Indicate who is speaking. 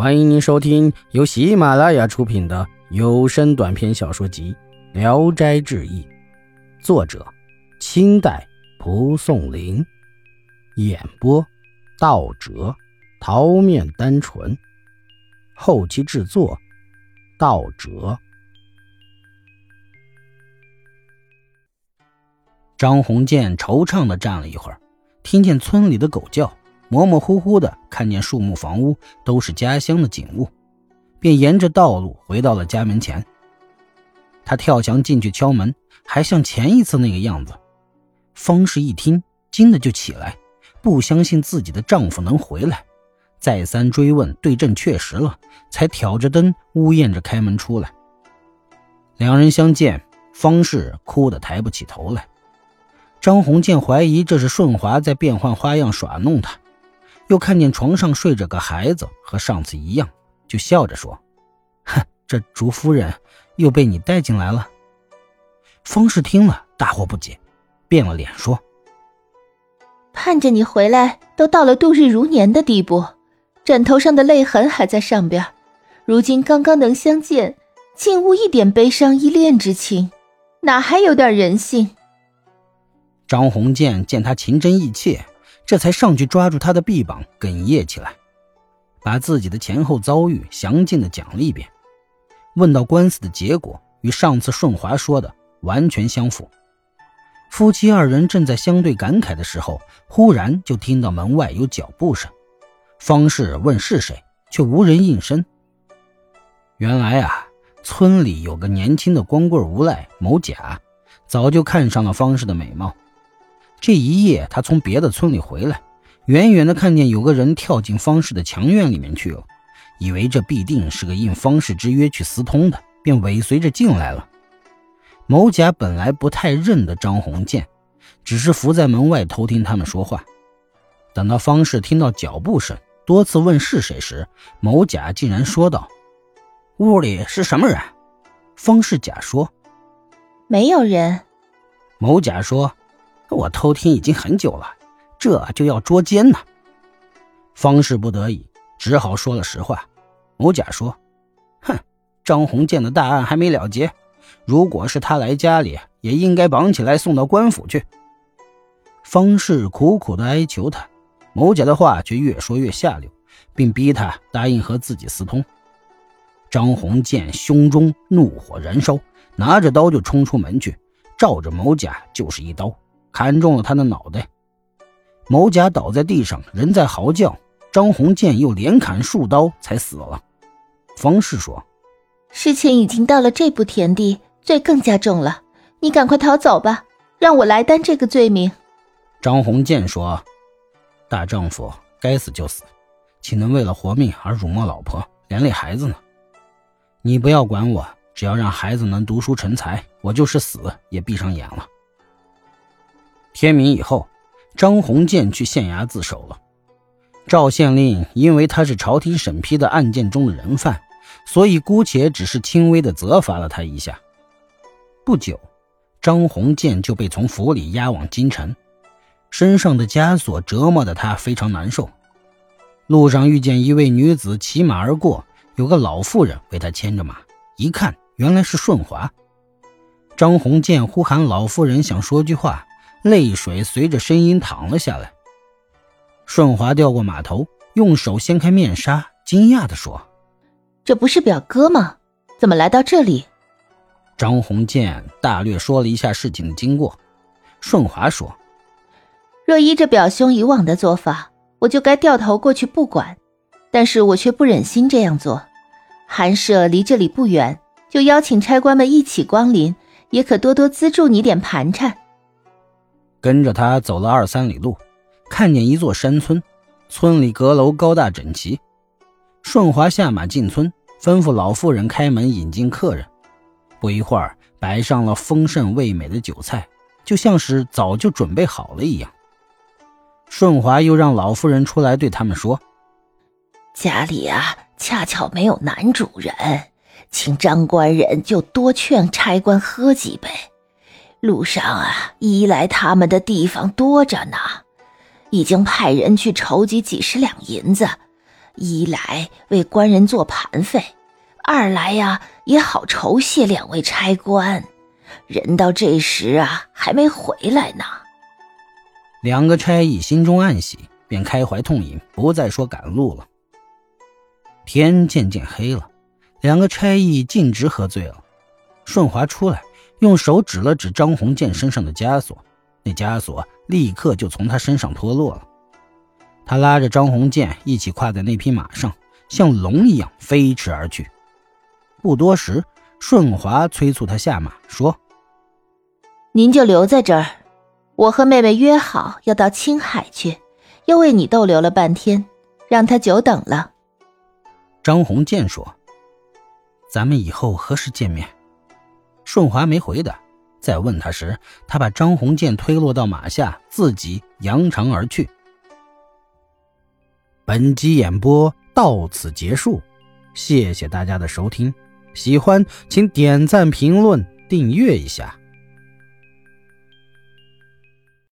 Speaker 1: 欢迎您收听由喜马拉雅出品的有声短篇小说集《聊斋志异》，作者：清代蒲松龄，演播：道哲、桃面单纯，后期制作：道哲。张鸿渐惆怅的站了一会儿，听见村里的狗叫。模模糊糊的看见树木、房屋都是家乡的景物，便沿着道路回到了家门前。他跳墙进去敲门，还像前一次那个样子。方氏一听，惊的就起来，不相信自己的丈夫能回来，再三追问，对证确实了，才挑着灯呜咽着开门出来。两人相见，方氏哭得抬不起头来。张鸿渐怀疑这是顺华在变换花样耍弄他。又看见床上睡着个孩子，和上次一样，就笑着说：“哼，这竹夫人又被你带进来了。”方氏听了大惑不解，变了脸说：“
Speaker 2: 盼着你回来，都到了度日如年的地步，枕头上的泪痕还在上边，如今刚刚能相见，竟无一点悲伤依恋之情，哪还有点人性？”
Speaker 1: 张鸿渐见他情真意切。这才上去抓住他的臂膀，哽咽起来，把自己的前后遭遇详尽的讲了一遍。问到官司的结果，与上次顺华说的完全相符。夫妻二人正在相对感慨的时候，忽然就听到门外有脚步声。方氏问是谁，却无人应声。原来啊，村里有个年轻的光棍无赖某甲，早就看上了方氏的美貌。这一夜，他从别的村里回来，远远的看见有个人跳进方氏的墙院里面去了，以为这必定是个应方氏之约去私通的，便尾随着进来了。某甲本来不太认得张鸿渐，只是伏在门外偷听他们说话。等到方氏听到脚步声，多次问是谁时，某甲竟然说道：“屋里是什么人？”方氏甲说：“
Speaker 2: 没有人。”
Speaker 1: 某甲说。我偷听已经很久了，这就要捉奸呢。方氏不得已，只好说了实话。某甲说：“哼，张鸿渐的大案还没了结，如果是他来家里，也应该绑起来送到官府去。”方氏苦苦的哀求他，某甲的话却越说越下流，并逼他答应和自己私通。张鸿渐胸中怒火燃烧，拿着刀就冲出门去，照着某甲就是一刀。砍中了他的脑袋，某甲倒在地上，人在嚎叫。张宏建又连砍数刀，才死了。方氏说：“
Speaker 2: 事情已经到了这步田地，罪更加重了。你赶快逃走吧，让我来担这个罪名。”
Speaker 1: 张宏建说：“大丈夫该死就死，岂能为了活命而辱没老婆，连累孩子呢？你不要管我，只要让孩子能读书成才，我就是死也闭上眼了。”天明以后，张鸿渐去县衙自首了。赵县令因为他是朝廷审批的案件中的人犯，所以姑且只是轻微的责罚了他一下。不久，张鸿渐就被从府里押往京城，身上的枷锁折磨得他非常难受。路上遇见一位女子骑马而过，有个老妇人为他牵着马，一看原来是顺华。张鸿渐呼喊老妇人，想说句话。泪水随着声音淌了下来。顺华掉过马头，用手掀开面纱，惊讶地说：“
Speaker 2: 这不是表哥吗？怎么来到这里？”
Speaker 1: 张鸿渐大略说了一下事情的经过。顺华说：“
Speaker 2: 若依着表兄以往的做法，我就该掉头过去不管，但是我却不忍心这样做。寒舍离这里不远，就邀请差官们一起光临，也可多多资助你点盘缠。”
Speaker 1: 跟着他走了二三里路，看见一座山村，村里阁楼高大整齐。顺华下马进村，吩咐老妇人开门引进客人。不一会儿，摆上了丰盛味美的酒菜，就像是早就准备好了一样。顺华又让老妇人出来对他们说：“
Speaker 3: 家里啊，恰巧没有男主人，请张官人就多劝差官喝几杯。”路上啊，依赖他们的地方多着呢，已经派人去筹集几十两银子，一来为官人做盘费，二来呀也好酬谢两位差官。人到这时啊，还没回来呢。
Speaker 1: 两个差役心中暗喜，便开怀痛饮，不再说赶路了。天渐渐黑了，两个差役径直喝醉了。顺华出来，用手指了指张鸿渐身上的枷锁，那枷锁立刻就从他身上脱落了。他拉着张鸿渐一起跨在那匹马上，像龙一样飞驰而去。不多时，顺华催促他下马，说：“
Speaker 2: 您就留在这儿，我和妹妹约好要到青海去，又为你逗留了半天，让他久等了。”
Speaker 1: 张鸿渐说：“咱们以后何时见面？”顺华没回答。再问他时，他把张鸿渐推落到马下，自己扬长而去。本集演播到此结束，谢谢大家的收听。喜欢请点赞、评论、订阅一下。